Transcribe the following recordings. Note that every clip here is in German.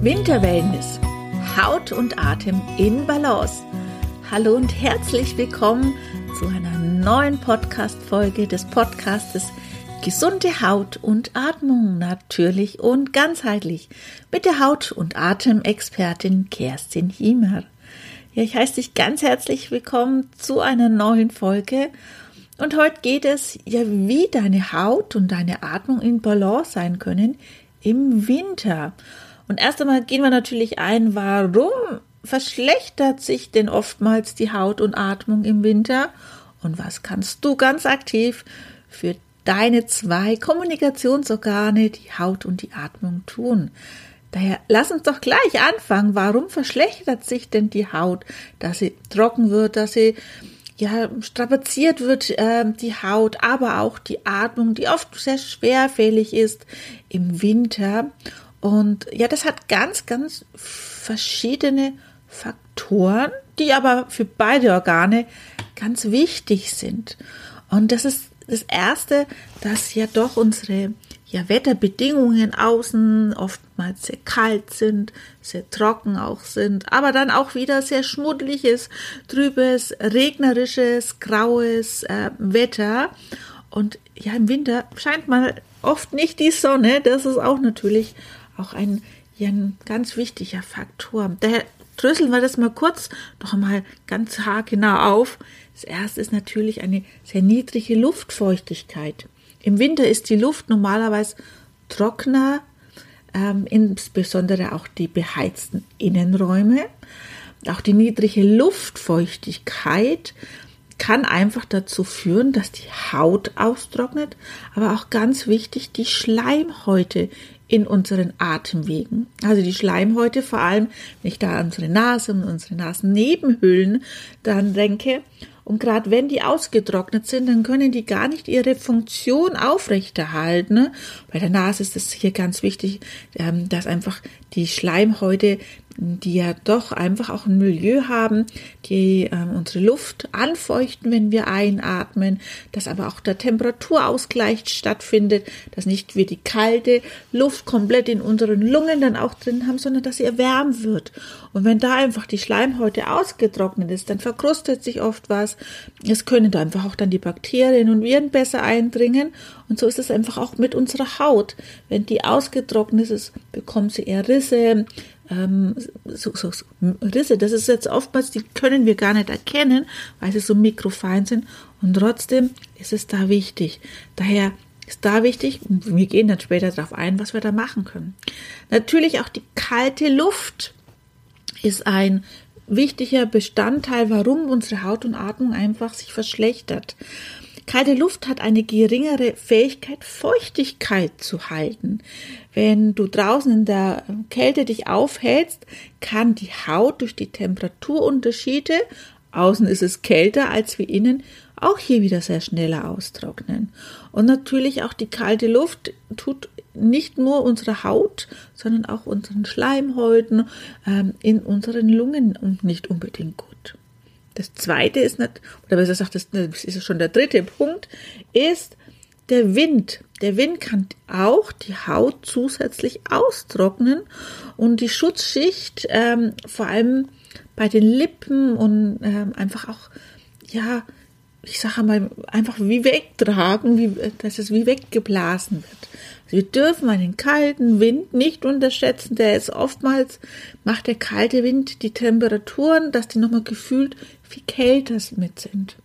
Winter-Wellness. Haut und Atem in Balance. Hallo und herzlich willkommen zu einer neuen Podcast-Folge des Podcastes Gesunde Haut und Atmung, natürlich und ganzheitlich, mit der Haut- und Atemexpertin Kerstin Hiemer. Ja, ich heiße dich ganz herzlich willkommen zu einer neuen Folge. Und heute geht es ja, wie deine Haut und deine Atmung in Balance sein können im Winter. Und erst einmal gehen wir natürlich ein, warum verschlechtert sich denn oftmals die Haut und Atmung im Winter? Und was kannst du ganz aktiv für deine zwei Kommunikationsorgane, die Haut und die Atmung, tun? Daher lass uns doch gleich anfangen. Warum verschlechtert sich denn die Haut, dass sie trocken wird, dass sie ja strapaziert wird, äh, die Haut, aber auch die Atmung, die oft sehr schwerfällig ist im Winter. Und ja, das hat ganz, ganz verschiedene Faktoren, die aber für beide Organe ganz wichtig sind. Und das ist das erste, dass ja doch unsere ja, Wetterbedingungen außen oftmals sehr kalt sind, sehr trocken auch sind, aber dann auch wieder sehr schmuddeliges, trübes, regnerisches, graues äh, Wetter. Und ja, im Winter scheint mal oft nicht die Sonne. Das ist auch natürlich auch ein, ja, ein ganz wichtiger Faktor. Daher dröseln wir das mal kurz noch einmal ganz haargenau auf. Das erste ist natürlich eine sehr niedrige Luftfeuchtigkeit. Im Winter ist die Luft normalerweise trockener, ähm, insbesondere auch die beheizten Innenräume. Auch die niedrige Luftfeuchtigkeit kann einfach dazu führen, dass die Haut austrocknet, aber auch ganz wichtig, die Schleimhäute in unseren Atemwegen. Also die Schleimhäute, vor allem, wenn ich da an unsere Nase und unsere Nasennebenhüllen dann denke, und gerade wenn die ausgetrocknet sind, dann können die gar nicht ihre Funktion aufrechterhalten. Bei der Nase ist es hier ganz wichtig, ähm, dass einfach die Schleimhäute die ja doch einfach auch ein Milieu haben, die äh, unsere Luft anfeuchten, wenn wir einatmen, dass aber auch der Temperaturausgleich stattfindet, dass nicht wir die kalte Luft komplett in unseren Lungen dann auch drin haben, sondern dass sie erwärmt wird. Und wenn da einfach die Schleimhäute ausgetrocknet ist, dann verkrustet sich oft was. Es können da einfach auch dann die Bakterien und Viren besser eindringen. Und so ist es einfach auch mit unserer Haut. Wenn die ausgetrocknet ist, bekommt sie eher Risse, ähm, so, so, so Risse. Das ist jetzt oftmals, die können wir gar nicht erkennen, weil sie so mikrofein sind. Und trotzdem ist es da wichtig. Daher ist da wichtig, wir gehen dann später darauf ein, was wir da machen können. Natürlich auch die kalte Luft ist ein wichtiger Bestandteil, warum unsere Haut und Atmung einfach sich verschlechtert. Kalte Luft hat eine geringere Fähigkeit, Feuchtigkeit zu halten. Wenn du draußen in der Kälte dich aufhältst, kann die Haut durch die Temperaturunterschiede, außen ist es kälter als wie innen, auch hier wieder sehr schneller austrocknen. Und natürlich auch die kalte Luft tut nicht nur unsere Haut, sondern auch unseren Schleimhäuten, ähm, in unseren Lungen nicht unbedingt gut. Das zweite ist nicht, oder besser gesagt, das ist schon der dritte Punkt, ist der Wind. Der Wind kann auch die Haut zusätzlich austrocknen und die Schutzschicht, ähm, vor allem bei den Lippen und ähm, einfach auch, ja, ich sage mal, einfach wie wegtragen, wie, dass es wie weggeblasen wird. Wir dürfen einen kalten Wind nicht unterschätzen, der ist oftmals, macht der kalte Wind die Temperaturen, dass die nochmal gefühlt viel kälter mit sind.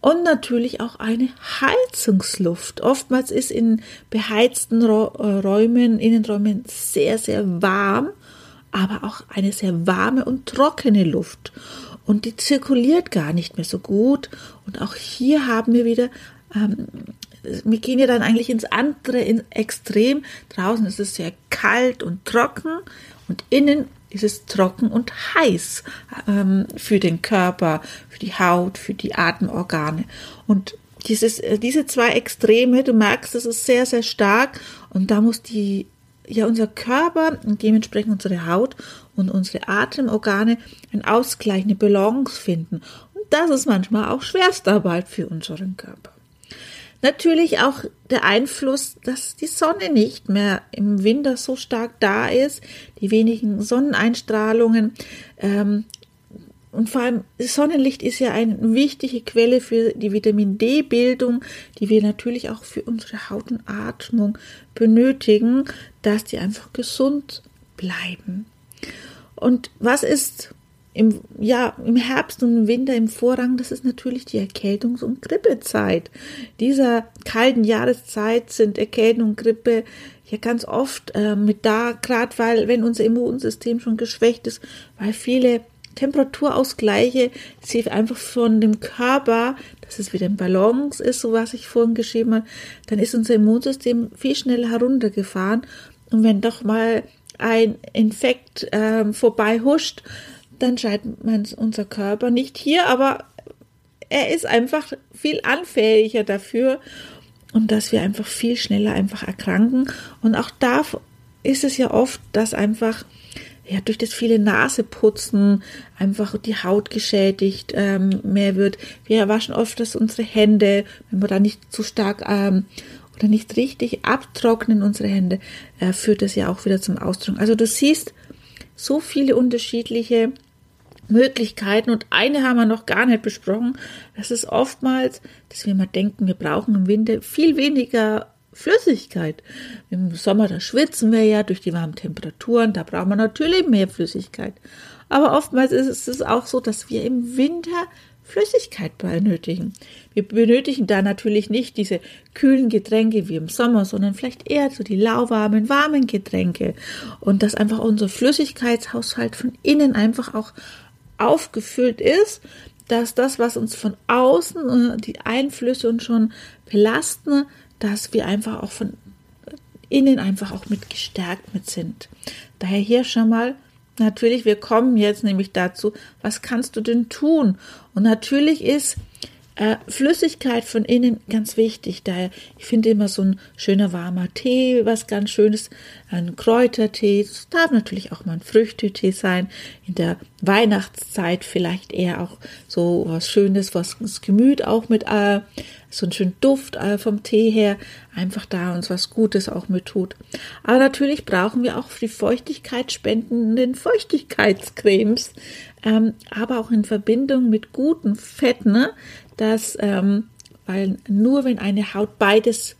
Und natürlich auch eine Heizungsluft. Oftmals ist in beheizten äh, Räumen, Innenräumen sehr, sehr warm, aber auch eine sehr warme und trockene Luft. Und die zirkuliert gar nicht mehr so gut. Und auch hier haben wir wieder ähm, wir gehen ja dann eigentlich ins andere ins Extrem. Draußen ist es sehr kalt und trocken und innen ist es trocken und heiß ähm, für den Körper, für die Haut, für die Atemorgane. Und dieses, äh, diese zwei Extreme, du merkst, das ist sehr, sehr stark und da muss die, ja, unser Körper und dementsprechend unsere Haut und unsere Atemorgane ein Ausgleich, eine Balance finden. Und das ist manchmal auch Schwerstarbeit für unseren Körper. Natürlich auch der Einfluss, dass die Sonne nicht mehr im Winter so stark da ist, die wenigen Sonneneinstrahlungen. Ähm, und vor allem Sonnenlicht ist ja eine wichtige Quelle für die Vitamin D-Bildung, die wir natürlich auch für unsere Haut und Atmung benötigen, dass die einfach gesund bleiben. Und was ist im, ja, im Herbst und im Winter im Vorrang, das ist natürlich die Erkältungs- und Grippezeit. Dieser kalten Jahreszeit sind Erkältung und Grippe ja ganz oft äh, mit da, gerade weil, wenn unser Immunsystem schon geschwächt ist, weil viele Temperaturausgleiche sie einfach von dem Körper, dass es wieder im Balance ist, so was ich vorhin geschrieben habe, dann ist unser Immunsystem viel schneller heruntergefahren. Und wenn doch mal ein Infekt äh, vorbei huscht, dann scheint man unser Körper nicht hier, aber er ist einfach viel anfälliger dafür und dass wir einfach viel schneller einfach erkranken. Und auch da ist es ja oft, dass einfach ja, durch das viele Naseputzen einfach die Haut geschädigt ähm, mehr wird. Wir waschen oft dass unsere Hände, wenn wir da nicht zu stark ähm, oder nicht richtig abtrocknen unsere Hände, äh, führt das ja auch wieder zum Ausdruck. Also du siehst so viele unterschiedliche Möglichkeiten und eine haben wir noch gar nicht besprochen. Das ist oftmals, dass wir mal denken, wir brauchen im Winter viel weniger Flüssigkeit. Im Sommer, da schwitzen wir ja durch die warmen Temperaturen, da brauchen wir natürlich mehr Flüssigkeit. Aber oftmals ist es auch so, dass wir im Winter Flüssigkeit benötigen. Wir benötigen da natürlich nicht diese kühlen Getränke wie im Sommer, sondern vielleicht eher so die lauwarmen, warmen Getränke. Und dass einfach unser Flüssigkeitshaushalt von innen einfach auch aufgefüllt ist, dass das, was uns von außen, äh, die Einflüsse uns schon belasten, dass wir einfach auch von innen einfach auch mit gestärkt mit sind. Daher hier schon mal natürlich, wir kommen jetzt nämlich dazu, was kannst du denn tun? Und natürlich ist äh, Flüssigkeit von innen ganz wichtig. Daher, ich finde immer so ein schöner warmer Tee, was ganz schönes, ein Kräutertee. Es darf natürlich auch mal ein Früchtetee sein. In der Weihnachtszeit vielleicht eher auch so was Schönes, was das Gemüt auch mit äh, so einen schönen Duft äh, vom Tee her einfach da uns was Gutes auch mit tut. Aber natürlich brauchen wir auch die Feuchtigkeit spendenden Feuchtigkeitscremes, ähm, aber auch in Verbindung mit guten Fetten, ne? dass, ähm, weil nur wenn eine Haut beides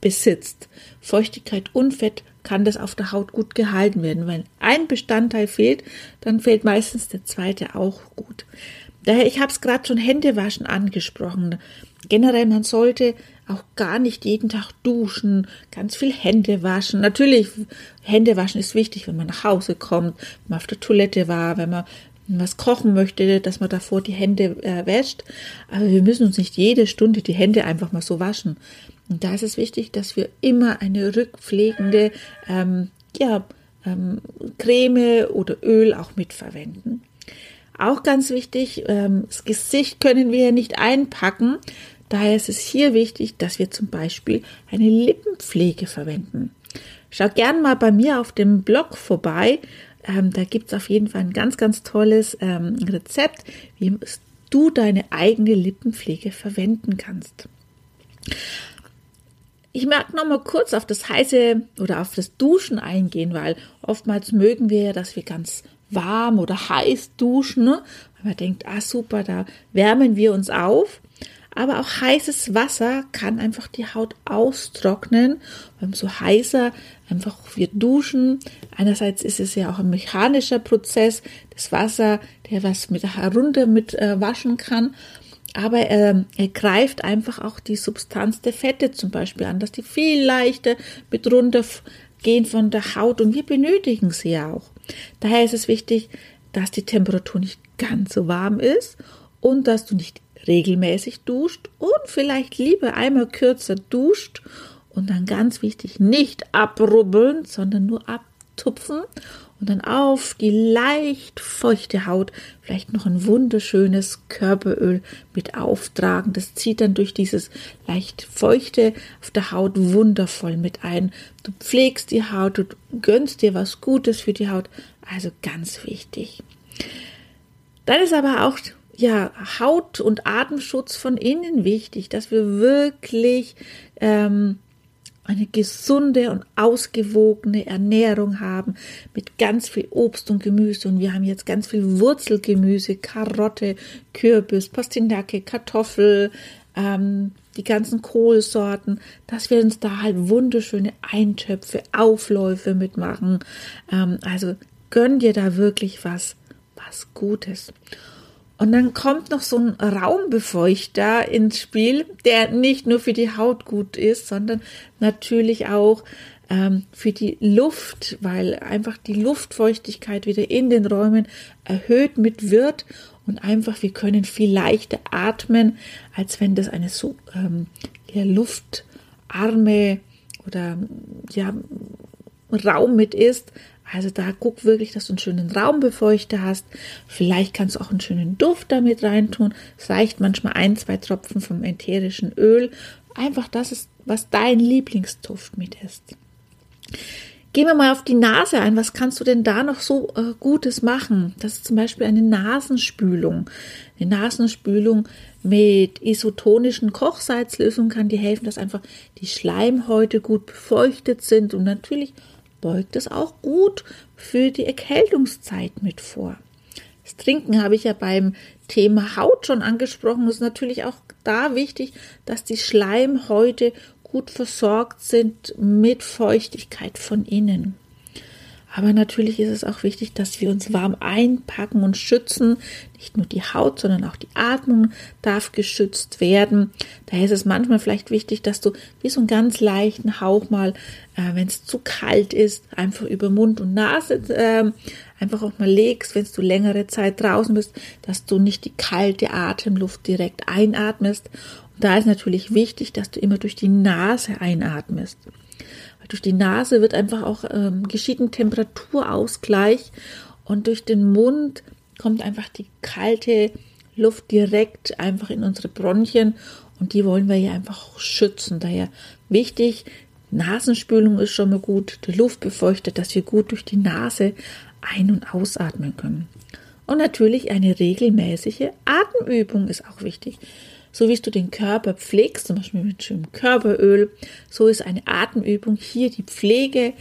besitzt, Feuchtigkeit und Fett, kann das auf der Haut gut gehalten werden. Wenn ein Bestandteil fehlt, dann fehlt meistens der zweite auch gut. Daher, ich habe es gerade schon Händewaschen angesprochen. Generell, man sollte auch gar nicht jeden Tag duschen, ganz viel Hände waschen. Natürlich, Hände waschen ist wichtig, wenn man nach Hause kommt, wenn man auf der Toilette war, wenn man was kochen möchte, dass man davor die Hände äh, wäscht. Aber wir müssen uns nicht jede Stunde die Hände einfach mal so waschen. Und da ist es wichtig, dass wir immer eine rückpflegende ähm, ja, ähm, Creme oder Öl auch mitverwenden. Auch ganz wichtig, ähm, das Gesicht können wir ja nicht einpacken. Daher ist es hier wichtig, dass wir zum Beispiel eine Lippenpflege verwenden. Schau gern mal bei mir auf dem Blog vorbei. Ähm, da gibt es auf jeden Fall ein ganz, ganz tolles ähm, Rezept, wie du deine eigene Lippenpflege verwenden kannst. Ich mag noch mal kurz auf das heiße oder auf das Duschen eingehen, weil oftmals mögen wir ja, dass wir ganz warm oder heiß duschen, ne? weil man denkt, ah super, da wärmen wir uns auf. Aber auch heißes Wasser kann einfach die Haut austrocknen. Beim so heißer einfach wir duschen. Einerseits ist es ja auch ein mechanischer Prozess, das Wasser, der was mit herunter mit äh, waschen kann. Aber äh, er greift einfach auch die Substanz der Fette zum Beispiel an, dass die viel leichter mit runtergehen von der Haut und wir benötigen sie ja auch. Daher ist es wichtig, dass die Temperatur nicht ganz so warm ist und dass du nicht regelmäßig duscht und vielleicht lieber einmal kürzer duscht und dann ganz wichtig, nicht abrubbeln, sondern nur abtupfen und dann auf die leicht feuchte Haut vielleicht noch ein wunderschönes Körperöl mit auftragen. Das zieht dann durch dieses leicht feuchte auf der Haut wundervoll mit ein. Du pflegst die Haut, du gönnst dir was Gutes für die Haut. Also ganz wichtig. Dann ist aber auch ja, Haut- und Atemschutz von innen wichtig, dass wir wirklich ähm, eine gesunde und ausgewogene Ernährung haben mit ganz viel Obst und Gemüse. Und wir haben jetzt ganz viel Wurzelgemüse, Karotte, Kürbis, Pastinake, Kartoffel, ähm, die ganzen Kohlsorten, dass wir uns da halt wunderschöne Eintöpfe, Aufläufe mitmachen. Ähm, also gönn dir da wirklich was, was Gutes. Und dann kommt noch so ein Raumbefeuchter ins Spiel, der nicht nur für die Haut gut ist, sondern natürlich auch ähm, für die Luft, weil einfach die Luftfeuchtigkeit wieder in den Räumen erhöht mit wird und einfach wir können viel leichter atmen, als wenn das eine so ähm, ja, luftarme oder ja Raum mit ist, also da guck wirklich, dass du einen schönen Raumbefeuchter hast. Vielleicht kannst du auch einen schönen Duft damit reintun. Es reicht manchmal ein, zwei Tropfen vom ätherischen Öl. Einfach das ist, was dein Lieblingsduft mit ist. Gehen wir mal auf die Nase ein. Was kannst du denn da noch so äh, Gutes machen? Das ist zum Beispiel eine Nasenspülung. Eine Nasenspülung mit isotonischen Kochsalzlösungen kann dir helfen, dass einfach die Schleimhäute gut befeuchtet sind und natürlich beugt es auch gut für die Erkältungszeit mit vor. Das Trinken habe ich ja beim Thema Haut schon angesprochen. Es ist natürlich auch da wichtig, dass die Schleimhäute gut versorgt sind mit Feuchtigkeit von innen. Aber natürlich ist es auch wichtig, dass wir uns warm einpacken und schützen. Nicht nur die Haut, sondern auch die Atmung darf geschützt werden. Daher ist es manchmal vielleicht wichtig, dass du wie so einen ganz leichten Hauch mal, äh, wenn es zu kalt ist, einfach über Mund und Nase äh, einfach auch mal legst, wenn du längere Zeit draußen bist, dass du nicht die kalte Atemluft direkt einatmest. Und da ist natürlich wichtig, dass du immer durch die Nase einatmest durch die Nase wird einfach auch ähm, geschieht ein Temperaturausgleich und durch den Mund kommt einfach die kalte Luft direkt einfach in unsere Bronchien und die wollen wir ja einfach schützen. Daher wichtig, Nasenspülung ist schon mal gut, die Luft befeuchtet, dass wir gut durch die Nase ein- und ausatmen können. Und natürlich eine regelmäßige Atemübung ist auch wichtig. So wie du den Körper pflegst, zum Beispiel mit schönem Körperöl, so ist eine Atemübung hier die Pflege,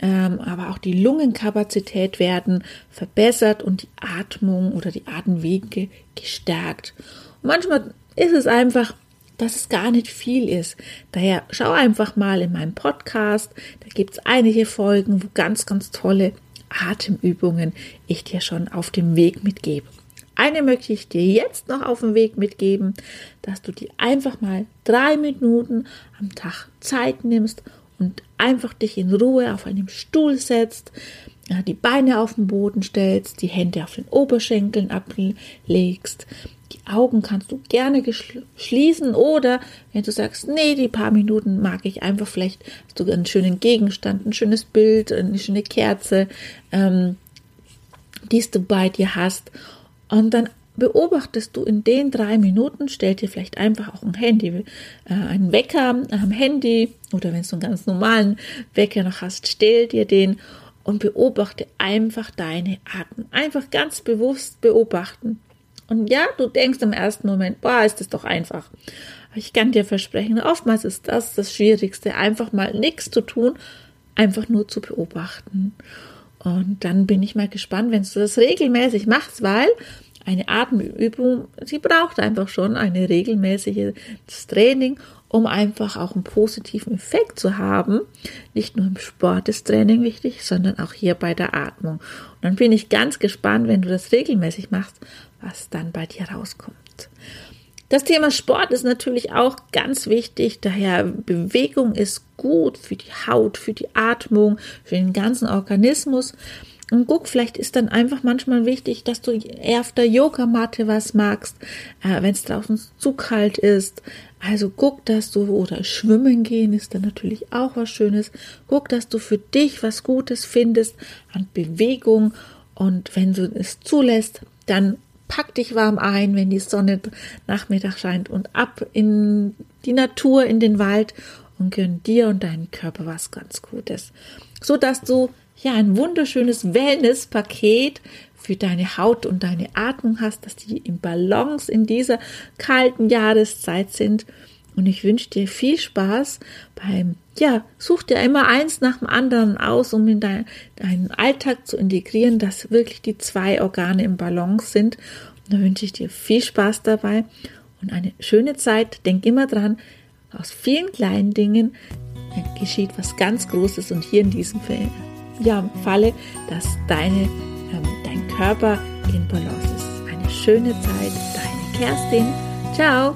ähm, aber auch die Lungenkapazität werden verbessert und die Atmung oder die Atemwege gestärkt. Und manchmal ist es einfach, dass es gar nicht viel ist. Daher schau einfach mal in meinem Podcast. Da gibt es einige Folgen, wo ganz, ganz tolle Atemübungen ich dir schon auf dem Weg mitgebe. Eine möchte ich dir jetzt noch auf den Weg mitgeben, dass du dir einfach mal drei Minuten am Tag Zeit nimmst und einfach dich in Ruhe auf einem Stuhl setzt, die Beine auf den Boden stellst, die Hände auf den Oberschenkeln ablegst. Die Augen kannst du gerne schließen oder wenn du sagst, nee, die paar Minuten mag ich einfach vielleicht, hast du einen schönen Gegenstand, ein schönes Bild, eine schöne Kerze, ähm, die du bei dir hast und dann beobachtest du in den drei Minuten, stell dir vielleicht einfach auch ein Handy, äh, einen Wecker am Handy oder wenn du einen ganz normalen Wecker noch hast, stell dir den und beobachte einfach deine Atmung. Einfach ganz bewusst beobachten. Und ja, du denkst im ersten Moment, boah, ist das doch einfach. Aber ich kann dir versprechen, oftmals ist das das Schwierigste, einfach mal nichts zu tun, einfach nur zu beobachten. Und dann bin ich mal gespannt, wenn du das regelmäßig machst, weil eine Atemübung, sie braucht einfach schon eine regelmäßiges Training, um einfach auch einen positiven Effekt zu haben. Nicht nur im Sport ist Training wichtig, sondern auch hier bei der Atmung. Und dann bin ich ganz gespannt, wenn du das regelmäßig machst, was dann bei dir rauskommt. Das Thema Sport ist natürlich auch ganz wichtig, daher Bewegung ist gut für die Haut, für die Atmung, für den ganzen Organismus. Und guck, vielleicht ist dann einfach manchmal wichtig, dass du eher auf der Yogamatte was magst, äh, wenn es draußen zu kalt ist. Also guck, dass du, oder schwimmen gehen ist dann natürlich auch was Schönes. Guck, dass du für dich was Gutes findest an Bewegung. Und wenn du es zulässt, dann pack dich warm ein, wenn die Sonne Nachmittag scheint und ab in die Natur, in den Wald und gönn dir und deinem Körper was ganz Gutes. So dass du ja ein wunderschönes Wellness-Paket für deine Haut und deine Atmung hast, dass die im Balance in dieser kalten Jahreszeit sind. Und ich wünsche dir viel Spaß beim, ja, such dir immer eins nach dem anderen aus, um in dein, deinen Alltag zu integrieren, dass wirklich die zwei Organe im Balance sind. Und da wünsche ich dir viel Spaß dabei und eine schöne Zeit. Denk immer dran, aus vielen kleinen Dingen geschieht was ganz Großes und hier in diesem Fall, ja, Falle, dass deine, ähm, dein Körper in Balance ist. Eine schöne Zeit, deine Kerstin. Ciao!